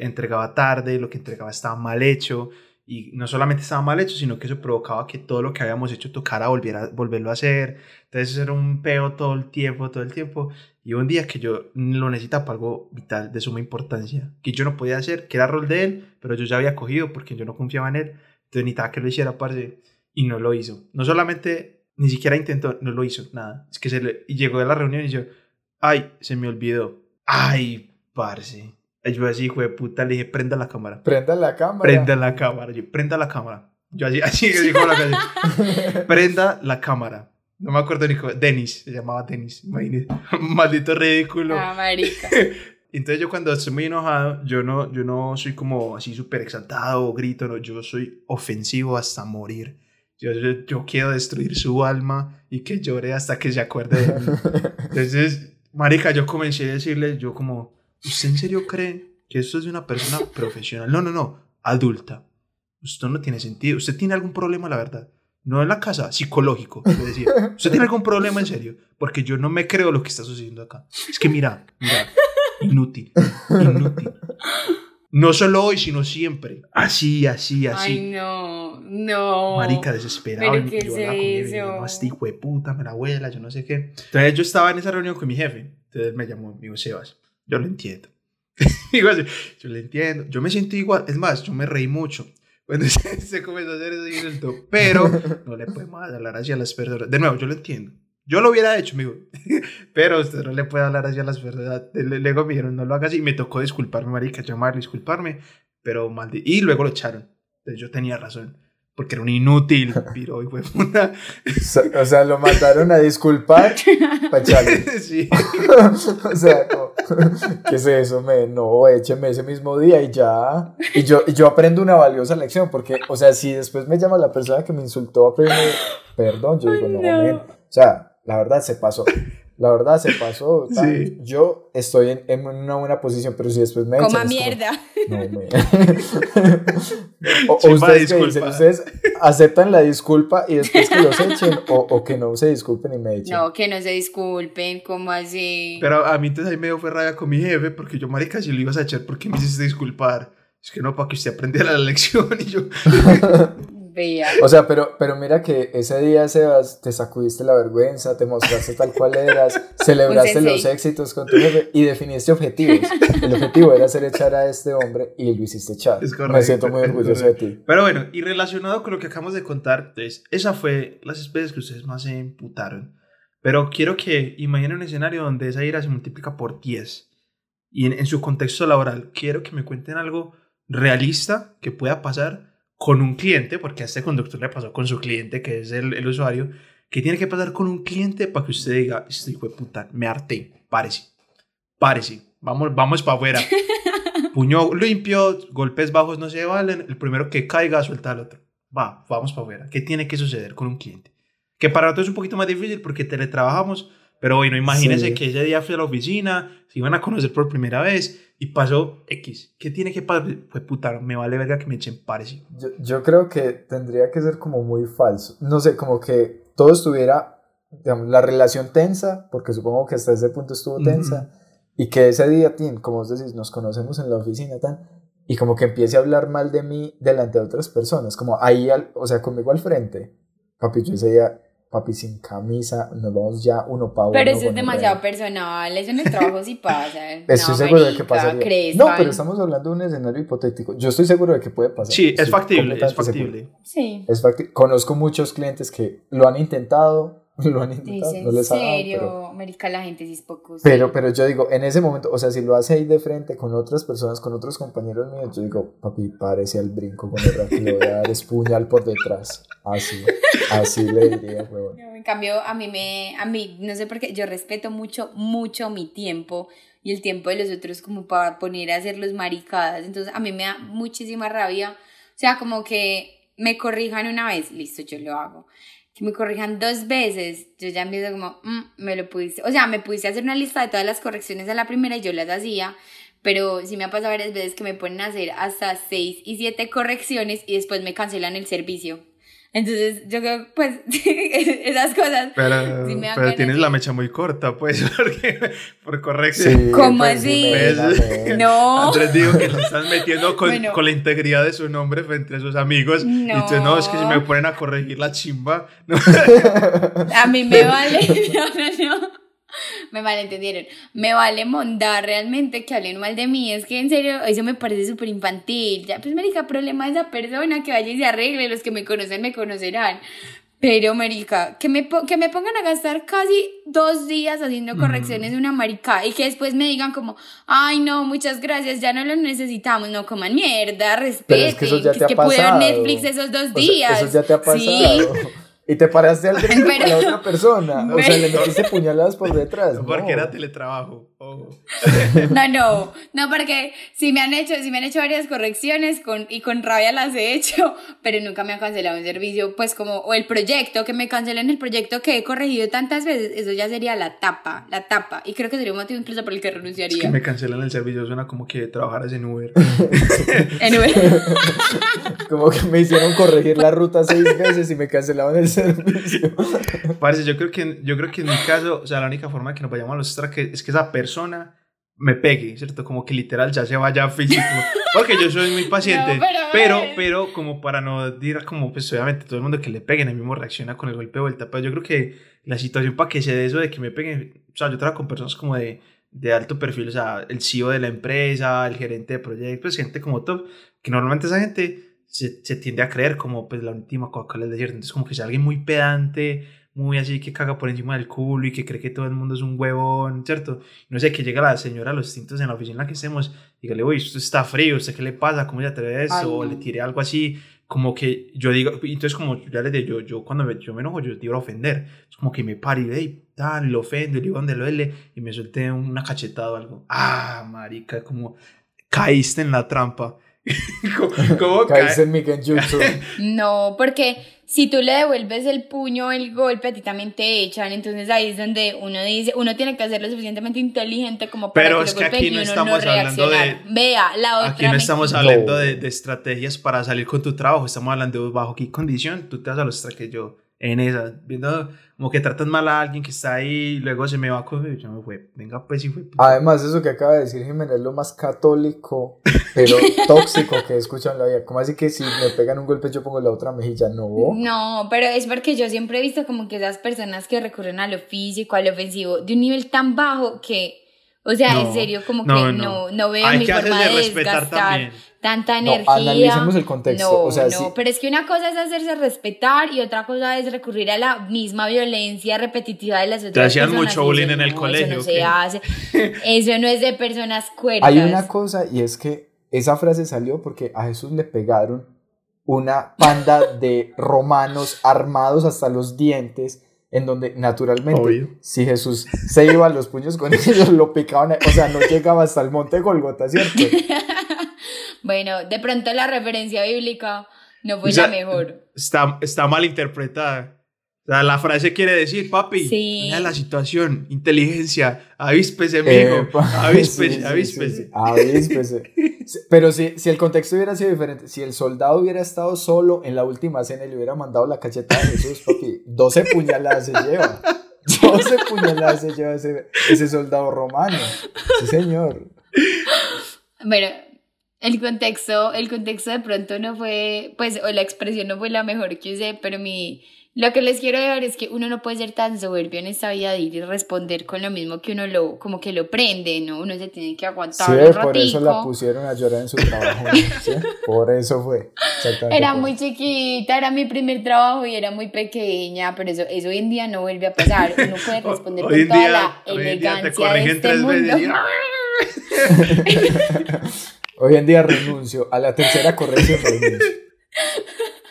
entregaba tarde, lo que entregaba estaba mal hecho. Y no solamente estaba mal hecho, sino que eso provocaba que todo lo que habíamos hecho tocara volver a, volverlo a hacer. Entonces, era un peo todo el tiempo, todo el tiempo. Y un día que yo lo necesitaba para algo vital, de suma importancia, que yo no podía hacer, que era rol de él, pero yo ya había cogido porque yo no confiaba en él. Entonces necesitaba que lo hiciera, parce, y no lo hizo. No solamente, ni siquiera intentó, no lo hizo, nada. Es que se le, y llegó a la reunión y yo, ay, se me olvidó. Ay, parce. Y Yo así, hijo de puta, le dije, prenda la cámara. Prenda la cámara. Prenda la cámara. Yo, prenda la cámara. Yo así, así, así como la calle. Prenda la cámara. No me acuerdo ni cómo. Denis, se llamaba Denis. Imagínate. Maldito ridículo. Ah, marica. Entonces yo cuando estoy muy enojado, yo no, yo no soy como así súper exaltado o grito, no, yo soy ofensivo hasta morir. Yo, yo, yo quiero destruir su alma y que llore hasta que se acuerde de mí. Entonces, marica, yo comencé a decirle, yo como, ¿usted en serio cree que esto es de una persona profesional? No, no, no, adulta. Esto no tiene sentido. ¿Usted tiene algún problema, la verdad? No en la casa, psicológico. le decía. ¿Usted tiene algún problema en serio? Porque yo no me creo lo que está sucediendo acá. Es que mira, mira, inútil, inútil. No solo hoy, sino siempre. Así, así, así. Ay, no, no. Marica desesperado. ¿Pero y qué yo? No, este hijo de puta, me la abuela, yo no sé qué. Entonces yo estaba en esa reunión con mi jefe. Entonces me llamó, me dijo, Sebas, yo lo entiendo. Digo así, yo lo entiendo. Yo me siento igual. Es más, yo me reí mucho. Cuando se, se comenzó a hacer ese insulto. Pero no le podemos hablar así a las personas. De nuevo, yo lo entiendo. Yo lo hubiera hecho, amigo. Pero usted no le puede hablar así a las personas. Luego me dijeron, no lo hagas y me tocó disculparme, marica, llamarlo, disculparme. Pero maldi Y luego lo echaron. Entonces yo tenía razón. Porque era un inútil, piro y fue puta. O sea- lo mandaron a disculpar para echarle. Sí. o sea, como, ¿qué es eso? Me, no, écheme ese mismo día y ya. Y yo, y yo aprendo una valiosa lección, porque, o sea, si después me llama la persona que me insultó a pedirme perdón, yo digo, no, no. O sea, la verdad se pasó. La verdad se pasó. Sí. Yo estoy en, en una buena posición, pero si después me echan. Coma es como, mierda. no, men. o, o Chimba ustedes dicen, disculpa. ustedes aceptan la disculpa y después que los echen, o, o que no se disculpen y me echen. No, que no se disculpen, ¿cómo así? Pero a mí entonces ahí me dio fue rabia con mi jefe porque yo, marica, si lo ibas a echar, ¿por qué me hiciste disculpar? Es que no, para que usted aprendiera la lección y yo... Vea. O sea, pero, pero mira que ese día, Sebas, te sacudiste la vergüenza, te mostraste tal cual eras, celebraste los éxitos con tu jefe y definiste objetivos. El objetivo era hacer echar a este hombre y lo hiciste echar. Es Me correcto, siento muy orgulloso de ti. Pero bueno, y relacionado con lo que acabamos de contar, entonces, esa fue las especies que ustedes más se imputaron. Pero quiero que imaginen un escenario donde esa ira se multiplica por 10. Y en, en su contexto laboral, quiero que me cuenten algo realista que pueda pasar con un cliente, porque a este conductor le pasó con su cliente, que es el, el usuario, que tiene que pasar con un cliente para que usted diga, este hijo de puta, me harté, párese, párese, vamos, vamos para afuera. Puño limpio, golpes bajos no se valen, el primero que caiga suelta al otro. Va, vamos para afuera. ¿Qué tiene que suceder con un cliente? Que para nosotros es un poquito más difícil porque teletrabajamos, pero bueno, imagínense Sí. que ese día fui a la oficina, se iban a conocer por primera vez y pasó X. ¿Qué tiene que pasar? Fue puta, me vale verga que me echen parecido. Yo, yo creo que tendría que ser como muy falso. No sé, como que todo estuviera, digamos, la relación tensa, porque supongo que hasta ese punto estuvo tensa, y que ese día, Tim, como vos decís, nos conocemos en la oficina, tan, y como que empiece a hablar mal de mí delante de otras personas, como ahí, al- o sea, conmigo al frente. Papi, yo ese día, papi, sin camisa, nos vamos ya uno para uno. Pero eso es demasiado personal, eso en el trabajo sí pasa. Estoy No, seguro de que. ¿crees, no, pero estamos hablando de un escenario hipotético. Yo estoy seguro de que puede pasar. Sí, es Estoy factible, es seguro. factible. Sí. Es facti- Conozco muchos clientes que lo han intentado, lo han ¿Es intentado, en no les ha dado, serio? pero, Marica, la gente sí es poco. pero, pero yo digo, en ese momento, o sea, si lo hace ahí de frente con otras personas, con otros compañeros míos, yo digo, papi, párese al brinco con el que le voy a dar es puñal por detrás. Así, así le diría, huevón. No, En cambio, a mí me, a mí, no sé por qué, yo respeto mucho, mucho mi tiempo y el tiempo de los otros como para poner a hacer los maricadas. Entonces, a mí me da muchísima rabia. O sea, como que me corrijan una vez, listo, yo lo hago. Que me corrijan dos veces, yo ya empiezo como, "Mm, me lo pudiste. O sea, me pudiste hacer una lista de todas las correcciones a la primera y yo las hacía. Pero sí me ha pasado varias veces que me ponen a hacer hasta seis y siete correcciones y después me cancelan el servicio. Entonces, yo creo, pues, esas cosas. Pero, Sí me dan pero tienes la mecha muy corta, pues, porque por corrección. Sí, ¿Cómo pues, así? mena, mena. No. Andrés dijo que se están metiendo con, Bueno. con la integridad de su nombre frente a sus amigos. Y No. entonces, no, es que si me ponen a corregir la chimba. No. A mí me vale, no, no, no. Me malentendieron. Me vale mondar realmente que hablen mal de mí. Es que en serio, eso me parece súper infantil. Ya, pues, Marica, problema de esa persona que vaya y se arregle. Los que me conocen me conocerán. Pero, Marica, que me, que me pongan a gastar casi dos días haciendo correcciones de una marica y que después me digan como, ay, no, muchas gracias, ya no lo necesitamos. No coman mierda, respeten. Pero es que eso ya te ha que pude ver pasado. Netflix esos dos O sea, días. eso ya te ha pasado. Sí. Y te paraste al brinco con la otra persona. O sea, le metiste puñaladas por detrás. Porque no. era teletrabajo. Ojo. No, no, no, porque sí me han hecho, sí me han hecho varias correcciones con, y con rabia las he hecho, pero nunca me han cancelado un servicio, pues como, o el proyecto, que me cancelen el proyecto que he corregido tantas veces, eso ya sería la tapa, la tapa, y creo que sería un motivo incluso por el que Es renunciaría. que me cancelan el servicio, suena como que trabajaras en Uber. Anyway. Como que me hicieron corregir la ruta seis veces y me cancelaban el servicio. Parce, yo creo que, yo creo que en mi caso, o sea, la única forma de que nos vayamos a los traques es que esa persona me pegue, ¿cierto? Como que literal ya se vaya físico. Porque yo soy muy paciente. No, pero, pero, pero como para no decir como, pues obviamente todo el mundo que le peguen, el mismo reacciona con el golpe de vuelta. Pero yo creo que la situación para que se dé eso de que me peguen, o sea, yo trabajo con personas como de, de alto perfil, o sea, el CEO de la empresa, el gerente de proyectos, pues gente como top, que normalmente esa gente se, se tiende a creer como pues la última Coca-Cola del desierto. Entonces como que es alguien muy pedante, muy así que caga por encima del culo y que cree que todo el mundo es un huevón, ¿cierto? No sé, que llega la señora a los tintos en la oficina en la que estemos, dígale, uy, esto está frío, ¿usted qué le pasa? ¿Cómo se atreve eso? O le tire algo así, como que yo digo, entonces como ya les digo, yo, yo cuando me, yo me enojo, yo a ofender, es como que me paro y hey, tal, lo ofendo, le digo donde lo duele, y me suelte una cachetada o algo. Ah, marica, como caíste en la trampa. ¿Cómo. No, porque si tú le devuelves el puño el golpe, a ti también te echan. Entonces ahí es donde uno dice, uno tiene que ser lo suficientemente inteligente como para Pero que es que aquí no uno estamos hablando de- reaccionar. Vea, la otra. Aquí no me- estamos No. hablando de, de estrategias para salir con tu trabajo, estamos hablando de bajo qué condición tú te vas a los que yo en esa, viendo como que tratas mal a alguien que está ahí y luego se me va con ya me fue, venga pues y fue. Además, eso que acaba de decir Jiménez es lo más católico, pero tóxico que he escuchado en la vida. ¿Cómo así que si me pegan un golpe yo pongo la otra mejilla? No. No, pero es porque yo siempre he visto como que esas personas que recurren a lo físico, a lo ofensivo, de un nivel tan bajo que, o sea, en serio, como no, que no. no, no veo Hay mi que forma de respetar desgastar también. Tanta No, energía. analicemos el contexto, No, o sea, no, sí. pero es que una cosa es hacerse respetar y otra cosa es recurrir a la misma violencia repetitiva de las otras hacían personas. mucho bullying eso en el no, colegio, Eso no ¿o se hace. Eso no es de personas cuerdas. Hay una cosa y es que esa frase salió porque a Jesús le pegaron una panda de romanos armados hasta los dientes, en donde naturalmente, Obvio. si Jesús se iba a los puños con ellos, lo picaban, o sea, no llegaba hasta el monte Golgota, ¿cierto? Bueno, de pronto la referencia bíblica no fue O sea, la mejor. Está, está mal interpretada. O sea, la frase quiere decir, papi, Sí. mira la situación, inteligencia, avíspese, mijo, avíspese, sí, avíspese. sí, avíspese. Pero si, si el contexto hubiera sido diferente, si el soldado hubiera estado solo en la última cena y le hubiera mandado la cacheta de Jesús, papi, 12 puñaladas se lleva. 12 puñaladas se lleva ese, ese soldado romano. Sí, señor. Bueno, el contexto, el contexto de pronto no fue, pues, o la expresión no fue la mejor que usé, pero mi, lo que les quiero dejar es que uno no puede ser tan soberbio en esta vida de ir y responder con lo mismo que uno lo, como que lo prende, ¿no? Uno se tiene que aguantar Sí, un por eso la ratico. pusieron a llorar en su trabajo. ¿sí? Por eso fue. Era muy chiquita, era mi primer trabajo y era muy pequeña, pero eso, eso hoy en día no vuelve a pasar. Uno puede responder con toda día- la hoy en día te elegancia de corrigen este tres mundo. veces y- Hoy en día renuncio. A la tercera corrección renuncio.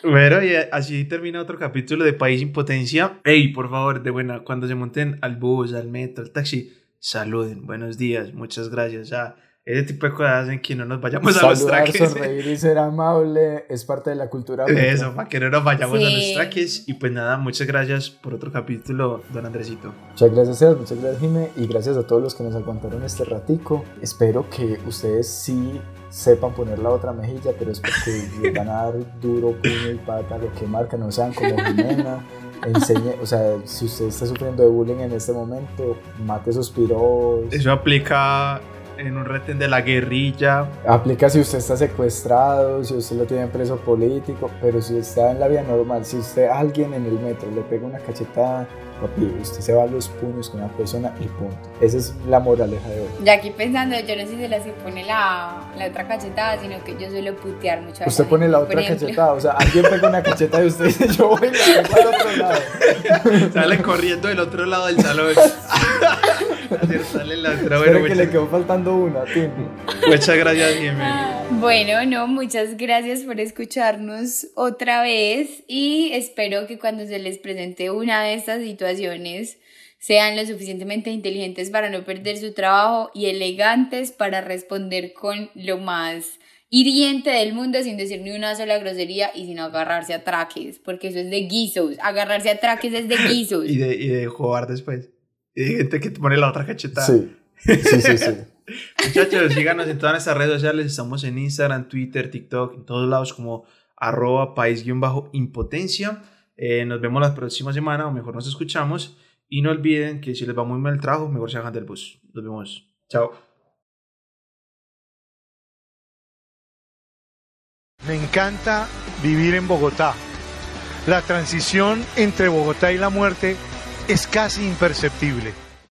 Bueno, y así termina otro capítulo de País Impotencia. Ey, por favor, de buena, cuando se monten al bus, al metro, al taxi, saluden, buenos días, muchas gracias. Sea, ese tipo de cosas hacen que no nos vayamos a los Saludar, traques. sonreír y ser amable es parte de la cultura. Eso, para que no nos vayamos a los Sí. traques. Y pues nada, muchas gracias por otro capítulo, don Andresito. Muchas gracias, Sebas, muchas gracias, Jime, y gracias a todos los que nos aguantaron este ratico. Espero que ustedes sí sepan poner la otra mejilla, pero es porque les van a dar duro, puño y pata, lo que marca, no sean como Jimena. Enseñe, o sea, si usted está sufriendo de bullying en este momento, mate esos piros. Eso aplica en un retén de la guerrilla. Aplica si usted está secuestrado, si usted lo tiene preso político, pero si está en la vida normal, si usted alguien en el metro le pega una cachetada, papi, usted se va a los puños con una persona y punto. Esa es la moraleja de hoy. Ya aquí pensando, yo no sé si se las pone la, la otra cachetada, sino que yo suelo putear mucho. a Usted la pone la otra ejemplo, cachetada, o sea, alguien pega una cachetada y usted dice, yo voy y la al otro lado. Sale corriendo del otro lado del salón. Hacer sale la otra. Bueno, que le muchas, quedó faltando una, Tim. muchas gracias, Jimmy. Bueno, no, muchas gracias por escucharnos otra vez y espero que cuando se les presente una de estas situaciones sean lo suficientemente inteligentes para no perder su trabajo y elegantes para responder con lo más hiriente del mundo sin decir ni una sola grosería y sin agarrarse a traques, porque eso es de guisos, agarrarse a traques es de guisos. Y de, y de jugar después. Y de gente que te pone la otra cachetada. Sí, sí, sí, sí. Muchachos, síganos en todas nuestras redes sociales. Estamos en Instagram, Twitter, TikTok, en todos lados como arroba país-impotencia. Eh, nos vemos la próxima semana, o mejor nos escuchamos. Y no olviden que si les va muy mal el trabajo, mejor se hagan del bus. Nos vemos. Chao. Me encanta vivir en Bogotá. La transición entre Bogotá y la muerte es casi imperceptible.